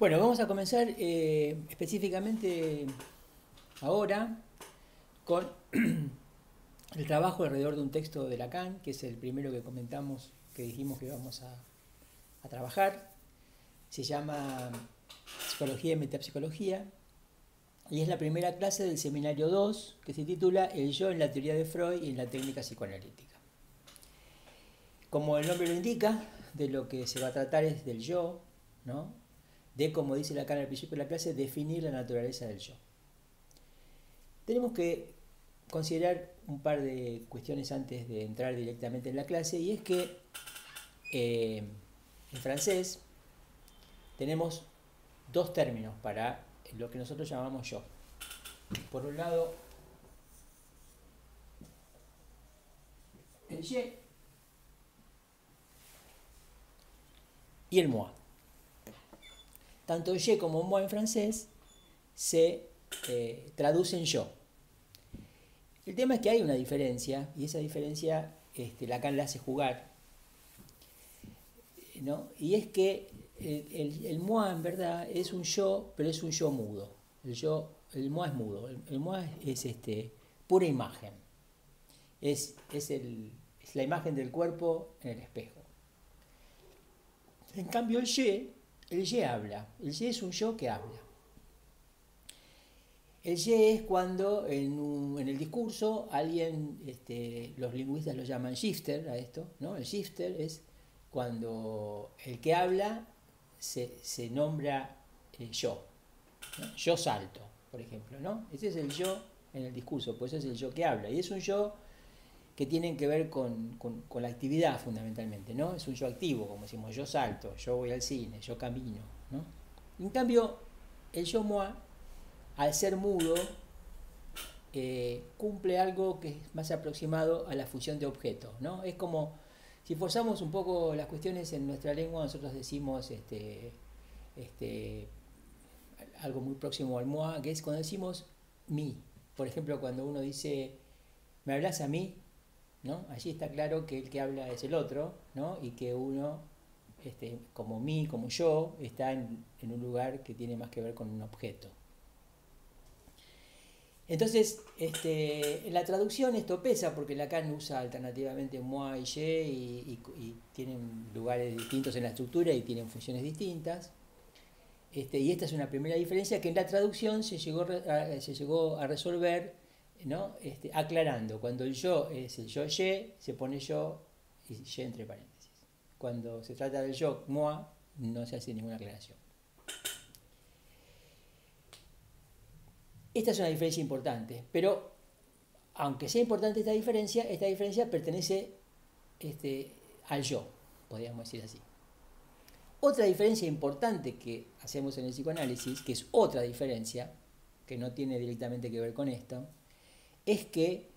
Bueno, vamos a comenzar eh, específicamente ahora con el trabajo alrededor de un texto de Lacan, que es el primero que comentamos, que dijimos que íbamos a, a trabajar. Se llama Psicología y Metapsicología y es la primera clase del seminario 2 que se titula El yo en la teoría de Freud y en la técnica psicoanalítica. Como el nombre lo indica, de lo que se va a tratar es del yo, ¿no? De, como dice Lacan al principio de la clase, definir la naturaleza del yo. Tenemos que considerar un par de cuestiones antes de entrar directamente en la clase, y es que eh, en francés tenemos dos términos para lo que nosotros llamamos yo. Por un lado, el je y el moi tanto je como moi en francés se eh, traducen yo. El tema es que hay una diferencia, y esa diferencia este, Lacan la hace jugar. ¿no? Y es que el, el, moi en verdad es un yo, pero es un yo mudo. El, yo, el moi es mudo, el, el moi es este, pura imagen. Es, es, el, es la imagen del cuerpo en el espejo. En cambio el je el ye habla. El ye es un yo que habla. El ye es cuando en, el discurso alguien, este, los lingüistas lo llaman shifter a esto, ¿no? El shifter es cuando el que habla se, nombra el yo. Yo salto, por ejemplo, ¿no? Ese es el yo en el discurso, pues es el yo que habla. Y es un yo que tienen que ver con, la actividad fundamentalmente, ¿no? Es un yo activo, como decimos, yo salto, yo voy al cine, yo camino, ¿no? En cambio, el yo moi, al ser mudo, eh, cumple algo que es más aproximado a la función de objeto, ¿no? Es como, si forzamos un poco las cuestiones en nuestra lengua, nosotros decimos este, este, algo muy próximo al moi, que es cuando decimos mi. Por ejemplo, cuando uno dice, ¿me hablas a mí? ¿No? Allí está claro que el que habla es el otro, ¿no? Y que uno, este, como mí, como yo, está en, un lugar que tiene más que ver con un objeto. Entonces, este, en la traducción esto pesa porque Lacan usa alternativamente moi y y, tienen lugares distintos en la estructura y tienen funciones distintas. Este, y esta es una primera diferencia que en la traducción se llegó a resolver ¿no? Este, aclarando, cuando el yo es el yo ye, se pone yo y ye entre paréntesis. Cuando se trata del yo moi, no se hace ninguna aclaración. Esta es una diferencia importante, pero aunque sea importante esta diferencia, esta diferencia pertenece este, al yo, podríamos decir así. Otra diferencia importante que hacemos en el psicoanálisis, que es otra diferencia, que no tiene directamente que ver con esto, es que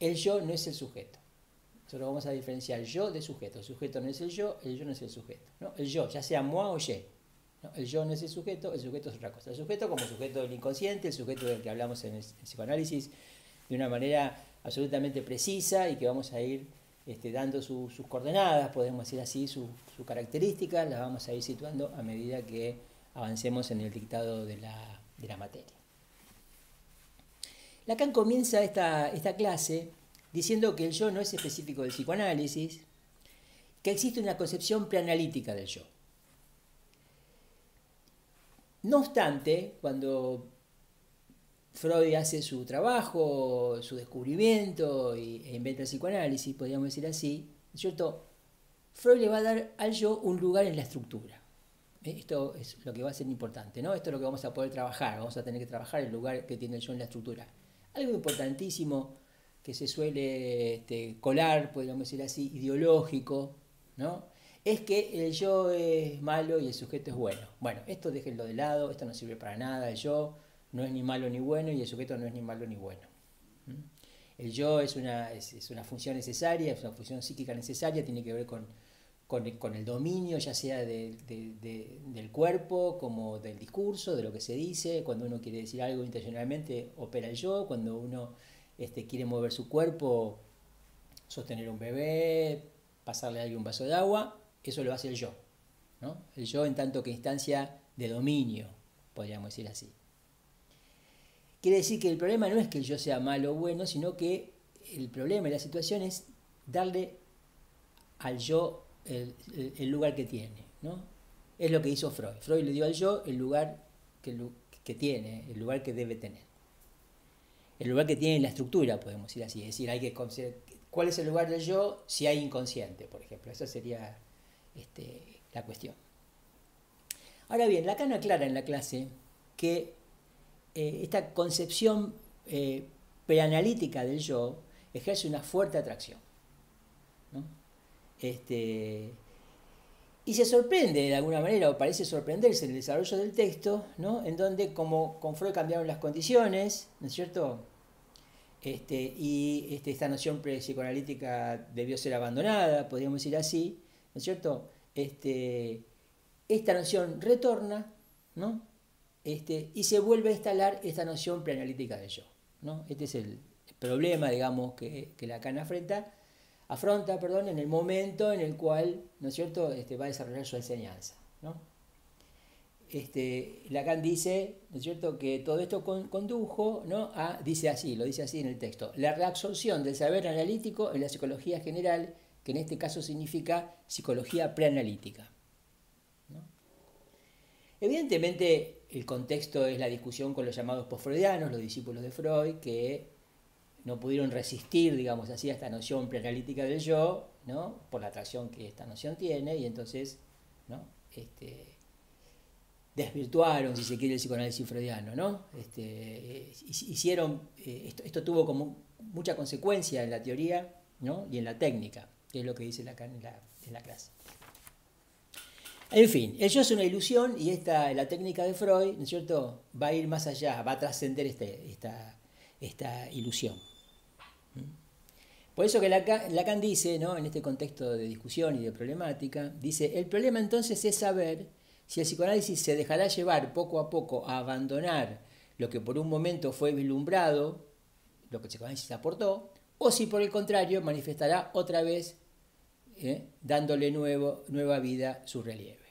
el yo no es el sujeto. Nosotros vamos a diferenciar yo de sujeto. El sujeto no es el yo, el yo no es el sujeto. ¿no? El yo, ya sea moi o ye. El yo no es el sujeto, el sujeto es otra cosa. El sujeto como sujeto del inconsciente, el sujeto del que hablamos en el, psicoanálisis de una manera absolutamente precisa y que vamos a ir este, dando sus coordenadas, podemos decir así, sus su características, las vamos a ir situando a medida que avancemos en el dictado de la materia. Lacan comienza esta, clase diciendo que el yo no es específico del psicoanálisis, que existe una concepción preanalítica del yo. No obstante, cuando Freud hace su trabajo, su descubrimiento e inventa el psicoanálisis, podríamos decir así. Freud le va a dar al yo un lugar en la estructura. Esto es lo que va a ser importante, ¿no? Esto es lo que vamos a poder trabajar, vamos a tener que trabajar el lugar que tiene el yo en la estructura. Algo importantísimo que se suele este, colar, podríamos decir así, ideológico, ¿no? es que el yo es malo y el sujeto es bueno. Bueno, esto déjenlo de lado, esto no sirve para nada, el yo no es ni malo ni bueno y el sujeto no es ni malo ni bueno. El yo es una, es, una función necesaria, es una función psíquica necesaria, tiene que ver con, con, el dominio ya sea del cuerpo como del discurso, de lo que se dice, cuando uno quiere decir algo intencionalmente opera el yo, cuando uno este, quiere mover su cuerpo, sostener un bebé, pasarle a alguien un vaso de agua, eso lo hace el yo. ¿no? El yo en tanto que instancia de dominio, podríamos decir así. Quiere decir que el problema no es que el yo sea malo o bueno, sino que el problema y la situación es darle al yo el, lugar que tiene. ¿no? Es lo que hizo Freud. Freud le dio al yo el lugar que, tiene, el lugar que debe tener. El lugar que tiene en la estructura, podemos decir así. Es decir, hay que cuál es el lugar del yo si hay inconsciente, por ejemplo. Esa sería este, la cuestión. Ahora bien, Lacan aclara en la clase que eh, esta concepción eh, preanalítica del yo ejerce una fuerte atracción. Este, y se sorprende de alguna manera, o parece sorprenderse en el desarrollo del texto, ¿no? en donde como con Freud cambiaron las condiciones, ¿no es cierto? Este, y este, esta noción psicoanalítica debió ser abandonada, podríamos decir así, ¿no es cierto? Este, esta noción retorna, ¿no? Este, y se vuelve a instalar esta noción preanalítica del yo. ¿no? Este es el problema, digamos, que, que Lacan afronta, afronta perdón, en el momento en el cual ¿no es cierto? Este, va a desarrollar su enseñanza. ¿no? Este, Lacan dice ¿no es cierto? que todo esto condujo ¿no? a, dice así, lo dice así en el texto, la reabsorción del saber analítico en la psicología general, que en este caso significa psicología preanalítica. Evidentemente, el contexto es la discusión con los llamados postfreudianos, los discípulos de Freud, que no pudieron resistir, digamos así, a esta noción preanalítica del yo, ¿no? por la atracción que esta noción tiene, y entonces ¿no? este, desvirtuaron, si se quiere, el psicoanálisis freudiano. ¿no? Este, hicieron, eh, esto, tuvo como mucha consecuencia en la teoría ¿no? y en la técnica, que es lo que dice la, en la, en la clase. En fin, el yo es una ilusión y esta, la técnica de Freud, ¿no cierto?, va a ir más allá, va a trascender este, esta, esta, ilusión. Por eso que Lacan, dice, ¿no? en este contexto de discusión y de problemática, dice, el problema entonces es saber si el psicoanálisis se dejará llevar poco a poco a abandonar lo que por un momento fue vislumbrado, lo que el psicoanálisis aportó, o si por el contrario manifestará otra vez, ¿eh? dándole nuevo, nueva vida su relieve.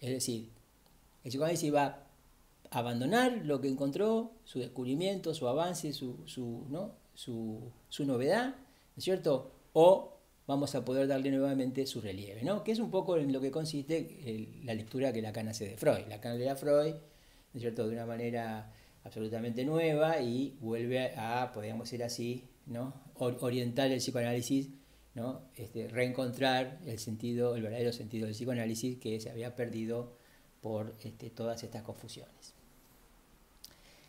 Es decir, el psicoanálisis va a abandonar lo que encontró, su descubrimiento, su avance, su, su, ¿no? Su, novedad, ¿no es cierto? O vamos a poder darle nuevamente su relieve, ¿no? Que es un poco en lo que consiste la lectura que Lacan hace de Freud. Lacan lee a Freud, ¿no es cierto?, de una manera absolutamente nueva y vuelve a, podríamos decir así, ¿no? orientar el psicoanálisis ¿no? Este, reencontrar el sentido, el verdadero sentido del psicoanálisis que se había perdido por este, todas estas confusiones.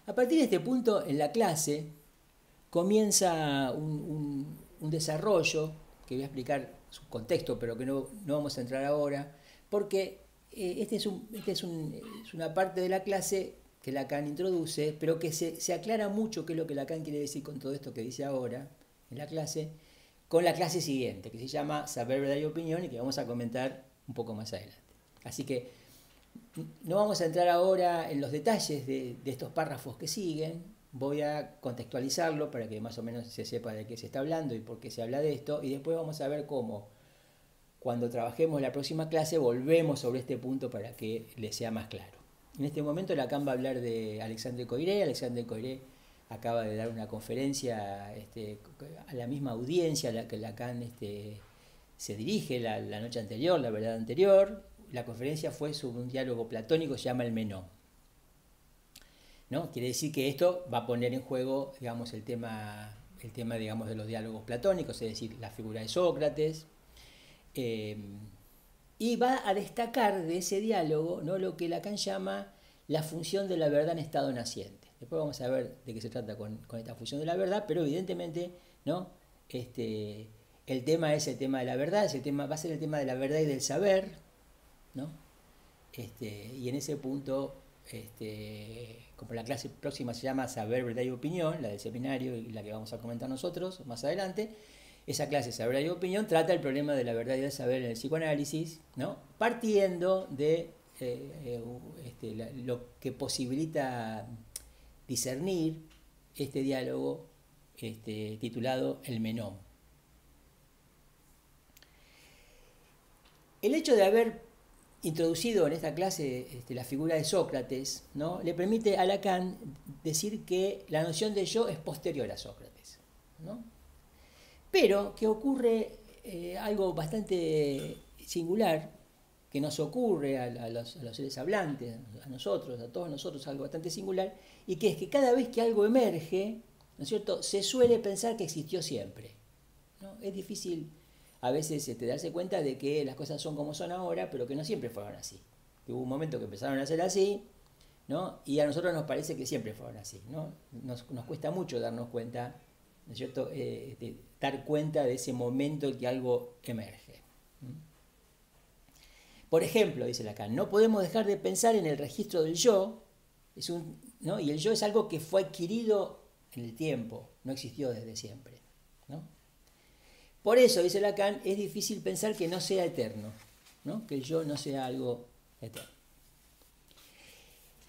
A partir de este punto, en la clase comienza un, desarrollo, que voy a explicar su contexto, pero que no, vamos a entrar ahora, porque eh, este, es, este es, una parte de la clase que Lacan introduce, pero que se, se aclara mucho qué es lo que Lacan quiere decir con todo esto que dice ahora en la clase, con la clase siguiente, que se llama Saber, Verdad y Opinión y que vamos a comentar un poco más adelante. Así que no vamos a entrar ahora en los detalles de, estos párrafos que siguen, voy a contextualizarlo para que más o menos se sepa de qué se está hablando y por qué se habla de esto, y después vamos a ver cómo cuando trabajemos la próxima clase volvemos sobre este punto para que les sea más claro. En este momento Lacan va a hablar de Alexandre Coiré. Alexandre Coiré acaba de dar una conferencia este, a la misma audiencia a la que Lacan este, se dirige la, noche anterior, la verdad anterior. La conferencia fue sobre un diálogo platónico se llama el Menón. ¿No? Quiere decir que esto va a poner en juego digamos, el tema, el tema digamos, de los diálogos platónicos, es decir, la figura de Sócrates. Eh, y va a destacar de ese diálogo ¿no? lo que Lacan llama la función de la verdad en estado naciente. Después vamos a ver de qué se trata con, esta fusión de la verdad, pero evidentemente, ¿no? Este, el tema es el tema de la verdad, ese tema, va a ser el tema de la verdad y del saber, ¿no? Este, y en ese punto, este, como la clase próxima se llama Saber, Verdad y Opinión, la del seminario y la que vamos a comentar nosotros más adelante, esa clase Saber, Verdad y Opinión trata el problema de la verdad y del saber en el psicoanálisis, ¿no? partiendo de eh, eh, este, lo que posibilita discernir este diálogo este, titulado El Menón. El hecho de haber introducido en esta clase este, la figura de Sócrates, ¿no? le permite a Lacan decir que la noción de yo es posterior a Sócrates. Pero que ocurre eh, algo bastante singular, que nos ocurre a, los, seres hablantes, a nosotros, a todos nosotros, algo bastante singular, y que es que cada vez que algo emerge, ¿no es cierto?, se suele pensar que existió siempre. ¿no? Es difícil a veces este, darse cuenta de que las cosas son como son ahora, pero que no siempre fueron así. Hubo un momento que empezaron a ser así, ¿no? y a nosotros nos parece que siempre fueron así. ¿no? Nos, cuesta mucho darnos cuenta, ¿no es cierto?, eh, de dar cuenta de ese momento en que algo emerge. Por ejemplo, dice Lacan, no podemos dejar de pensar en el registro del yo, ¿no? y el yo es algo que fue adquirido en el tiempo, no existió desde siempre. Por eso, dice Lacan, es difícil pensar que no sea eterno, ¿no? que el yo no sea algo eterno.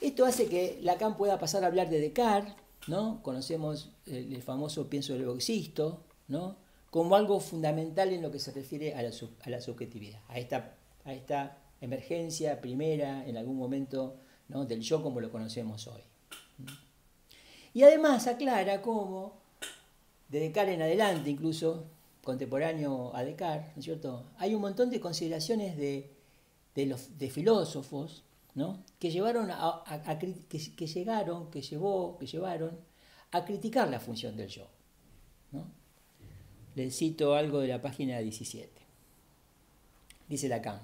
Esto hace que Lacan pueda pasar a hablar de Descartes, ¿no? conocemos el, famoso pienso del existo, ¿no? como algo fundamental en lo que se refiere a la, subjetividad, a esta emergencia primera en algún momento del yo como lo conocemos hoy. Y además aclara cómo, de Descartes en adelante, incluso contemporáneo a Descartes, ¿no es cierto? Hay un montón de consideraciones de, los, de filósofos ¿no? que, llevaron a, que, llegaron, que llevó, que llevaron a criticar la función del yo. ¿no? Les cito algo de la página 17. Dice Lacan.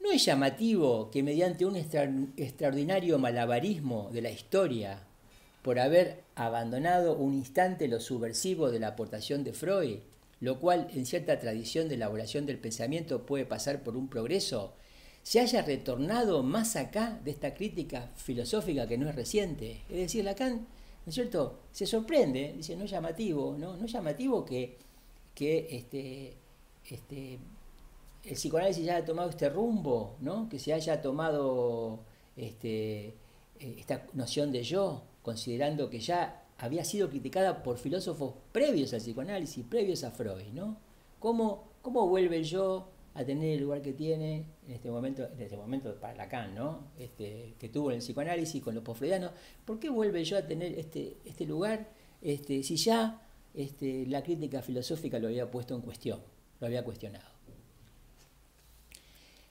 ¿No es llamativo que mediante un extraordinario malabarismo de la historia, por haber abandonado un instante lo subversivo de la aportación de Freud, lo cual en cierta tradición de elaboración del pensamiento puede pasar por un progreso, se haya retornado más acá de esta crítica filosófica que no es reciente? Es decir, Lacan, ¿no cierto?, se sorprende, dice, no es llamativo, ¿no? No es llamativo que, que este, este, el psicoanálisis ya haya tomado este rumbo, ¿no? que se haya tomado este, eh, esta noción de yo, considerando que ya había sido criticada por filósofos previos al psicoanálisis, previos a Freud. ¿no? ¿Cómo, cómo vuelve el yo a tener el lugar que tiene en este momento, en este momento para Lacan, ¿no? Este, que tuvo en el psicoanálisis con los posfreudianos? ¿Por qué vuelve yo a tener este, este lugar este, si ya este, la crítica filosófica lo había puesto en cuestión? lo había cuestionado.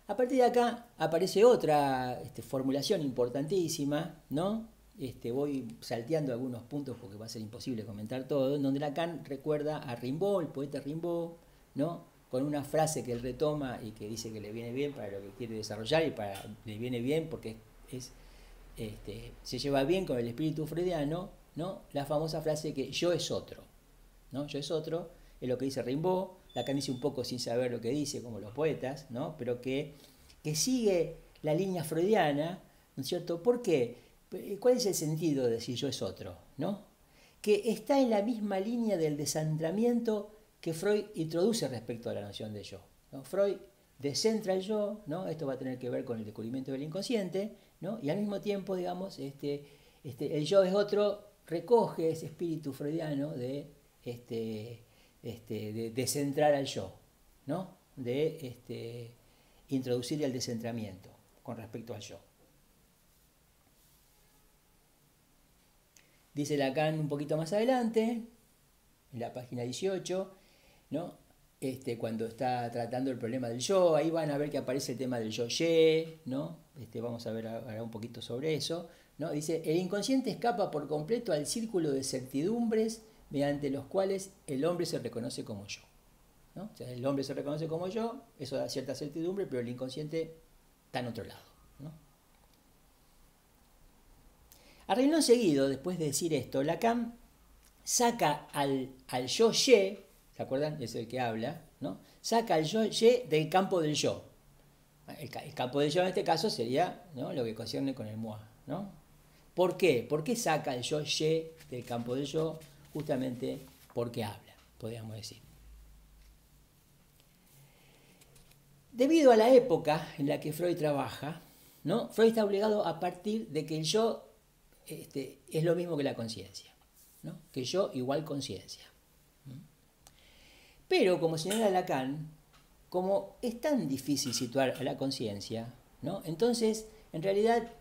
A partir de acá aparece otra este, formulación importantísima, ¿no? Este, voy salteando algunos puntos porque va a ser imposible comentar todo, en donde Lacan recuerda a Rimbaud, el poeta Rimbaud, ¿no? con una frase que él retoma y que dice que le viene bien para lo que quiere desarrollar y para le viene bien porque es, este, se lleva bien con el espíritu freudiano, ¿no? la famosa frase que yo es otro. ¿no? Yo es otro, es lo que dice Rimbaud, Lacan dice un poco sin saber lo que dice, como los poetas, ¿no? pero que, que sigue la línea freudiana, ¿no es cierto? ¿Por qué? ¿Cuál es el sentido de decir yo es otro? ¿no? Que está en la misma línea del descentramiento que Freud introduce respecto a la noción de yo. Freud descentra el yo, ¿no? esto va a tener que ver con el descubrimiento del inconsciente, ¿no? y al mismo tiempo, digamos, este, este, el yo es otro, recoge ese espíritu freudiano de este, este, de descentrar al yo, ¿no? de este, introducir el descentramiento con respecto al yo. Dice Lacan un poquito más adelante, en la página 18, ¿no? Este, cuando está tratando el problema del yo, ahí van a ver que aparece el tema del yo-ye, ¿no? Este, vamos a ver ahora un poquito sobre eso. ¿no? Dice, el inconsciente escapa por completo al círculo de certidumbres mediante los cuales el hombre se reconoce como yo. ¿no? O sea, el hombre se reconoce como yo, eso da cierta certidumbre, pero el inconsciente está en otro lado. A seguido, después de decir esto, Lacan saca al, al yo-ye, ¿se acuerdan? Es el que habla, ¿no? Saca al yo-ye del campo del yo. El, campo del yo en este caso sería ¿no? lo que concierne con el moi. ¿no? ¿Por qué? ¿Por qué saca el yo-ye del campo del yo? justamente porque habla, podríamos decir. Debido a la época en la que Freud trabaja, ¿no? Freud está obligado a partir de que el yo este, es lo mismo que la conciencia, ¿no? que yo igual conciencia. Pero, como señala Lacan, como es tan difícil situar a la conciencia, ¿no? entonces, en realidad,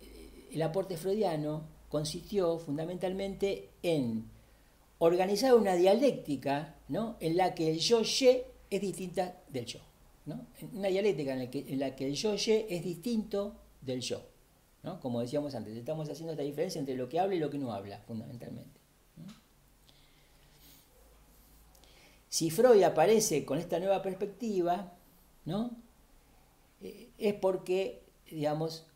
eh, el aporte freudiano consistió fundamentalmente en organizar una dialéctica ¿no? en la que el yo-ye es distinta del yo. ¿no? Una dialéctica en la, que, en la que el yo-ye es distinto del yo. ¿No? Como decíamos antes, estamos haciendo esta diferencia entre lo que habla y lo que no habla, fundamentalmente. Si Freud aparece con esta nueva perspectiva, ¿no? Eh, es porque, digamos,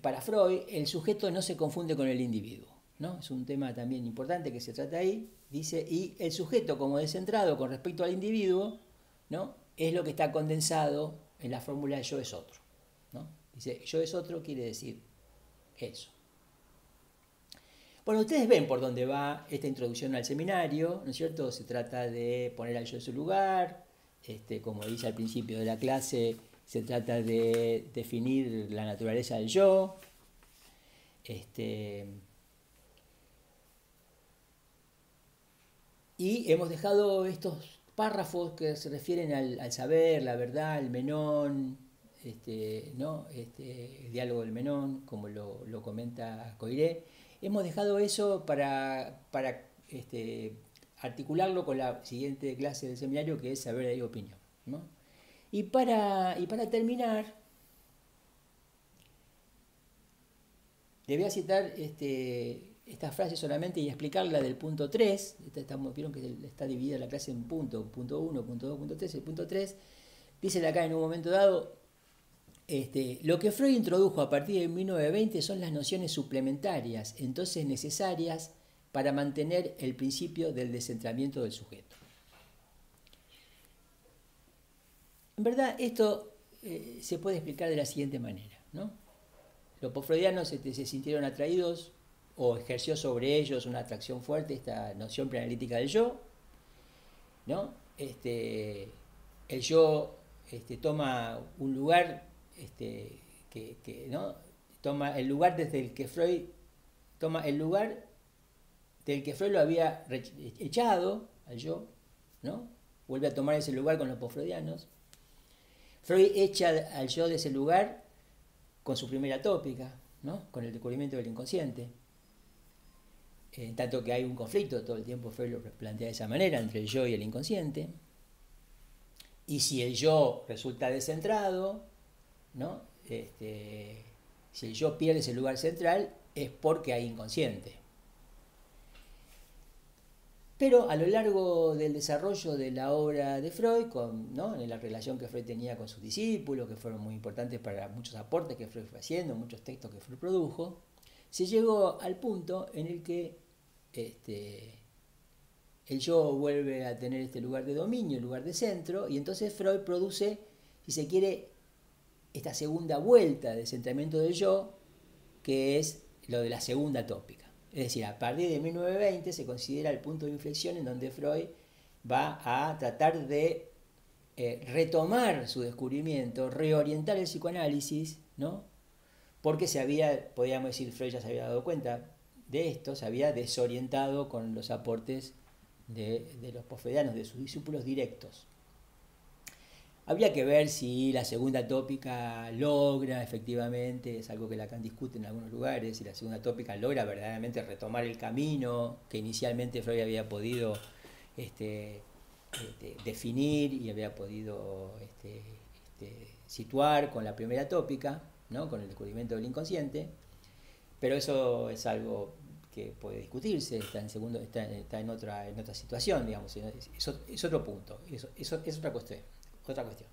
para Freud el sujeto no se confunde con el individuo. ¿no? Es un tema también importante que se trata ahí. Dice, y el sujeto como descentrado con respecto al individuo, ¿no? es lo que está condensado en la fórmula yo es otro. ¿no? Dice, yo es otro quiere decir eso. Bueno, ustedes ven por dónde va esta introducción al seminario, ¿no es cierto? Se trata de poner al yo en su lugar, este, como dice al principio de la clase, se trata de definir la naturaleza del yo. Este, y hemos dejado estos párrafos que se refieren al, saber, la verdad, el menón, este, ¿no? este, el diálogo del menón, como lo, lo comenta Coiré. Hemos dejado eso para, para este, articularlo con la siguiente clase del seminario, que es saber y opinión. ¿no? Y para, y para terminar, le voy a citar este, esta frase solamente y explicarla del punto 3. Estamos, vieron que está dividida la clase en punto, punto 1, punto 2, punto 3. El punto 3 dice acá en un momento dado, este, lo que Freud introdujo a partir de 1920 son las nociones suplementarias, entonces necesarias para mantener el principio del descentramiento del sujeto. En verdad, esto eh, se puede explicar de la siguiente manera. ¿no? Los postfreudianos se sintieron atraídos o ejerció sobre ellos una atracción fuerte esta noción preanalítica del yo. ¿no? Este, el yo este, toma un lugar este, que, ¿no? toma el lugar desde el que Freud toma el lugar del que Freud lo había echado al yo, ¿no? Vuelve a tomar ese lugar con los postfreudianos. Freud echa al yo de ese lugar con su primera tópica, ¿no? con el descubrimiento del inconsciente. En tanto que hay un conflicto, todo el tiempo Freud lo plantea de esa manera, entre el yo y el inconsciente. Y si el yo resulta descentrado, ¿no? Este, si el yo pierde ese lugar central, es porque hay inconsciente. Pero a lo largo del desarrollo de la obra de Freud, con, en la relación que Freud tenía con sus discípulos, que fueron muy importantes para muchos aportes que Freud fue haciendo, muchos textos que Freud produjo, se llegó al punto en el que este, el yo vuelve a tener este lugar de dominio, el lugar de centro, y entonces Freud produce, si se quiere, esta segunda vuelta de centramiento del yo, que es lo de la segunda tópica. Es decir, a partir de 1920 se considera el punto de inflexión en donde Freud va a tratar de eh, retomar su descubrimiento, reorientar el psicoanálisis, ¿no? Porque se había, podríamos decir, Freud ya se había dado cuenta de esto, se había desorientado con los aportes de, los posfedianos, de sus discípulos directos. Habría que ver si la segunda tópica logra efectivamente, es algo que Lacan discute en algunos lugares, si la segunda tópica logra verdaderamente retomar el camino que inicialmente Freud había podido este, este, definir y había podido este, situar con la primera tópica, ¿no? con el descubrimiento del inconsciente, pero eso es algo que puede discutirse, está en, segundo, está, en, otra, en otra situación, digamos, es, otro punto, es otra cuestión otra cuestión.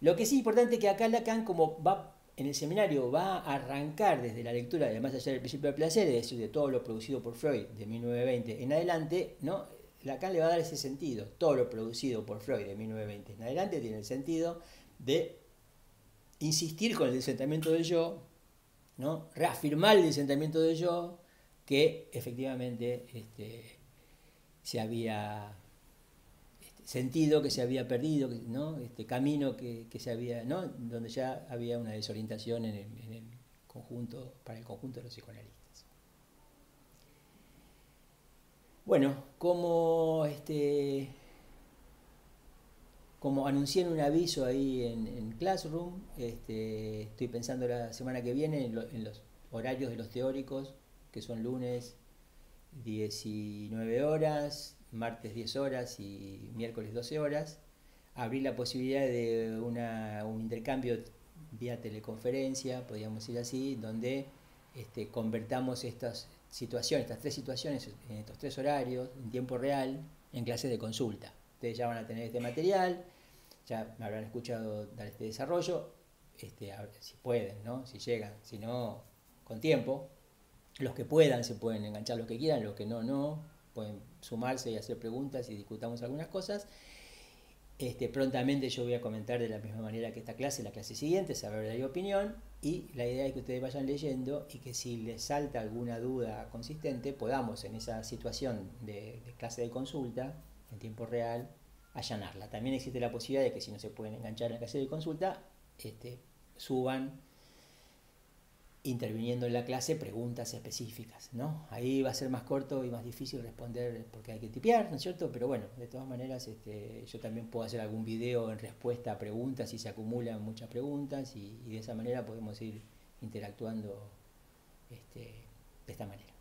Lo que es importante es que acá Lacan, como va en el seminario, va a arrancar desde la lectura de Más allá del principio del placer, es decir, de todo lo producido por Freud de 1920 en adelante, ¿no? Lacan le va a dar ese sentido. Todo lo producido por Freud de 1920 en adelante tiene el sentido de insistir con el desentamiento del yo, ¿no? reafirmar el desentamiento del yo que efectivamente este, se había sentido que se había perdido, ¿no? este camino que, se había, ¿no? donde ya había una desorientación en el, conjunto, para el conjunto de los psicoanalistas. Bueno, como este, como anuncié en un aviso ahí en, Classroom, este, estoy pensando la semana que viene en, los horarios de los teóricos, que son lunes 19 horas, martes 10 horas y miércoles 12 horas, abrir la posibilidad de un intercambio vía teleconferencia, podríamos decir así, donde este, convertamos estas situaciones, estas tres situaciones, en estos tres horarios, en tiempo real, en clases de consulta. Ustedes ya van a tener este material, ya me habrán escuchado dar este desarrollo, este, si pueden, ¿no? si llegan, si no, con tiempo. Los que puedan se pueden enganchar los que quieran, los que no, no, pueden sumarse y hacer preguntas y discutamos algunas cosas. Este, prontamente yo voy a comentar de la misma manera que esta clase, la clase siguiente, saber de opinión, y la idea es que ustedes vayan leyendo y que si les salta alguna duda consistente, podamos en esa situación de, clase de consulta, en tiempo real, allanarla. También existe la posibilidad de que si no se pueden enganchar en la clase de consulta, este, suban interviniendo en la clase preguntas específicas, ¿no? Ahí va a ser más corto y más difícil responder porque hay que tipear, ¿no es cierto? Pero bueno, de todas maneras este, yo también puedo hacer algún video en respuesta a preguntas si se acumulan muchas preguntas y, de esa manera podemos ir interactuando este, de esta manera.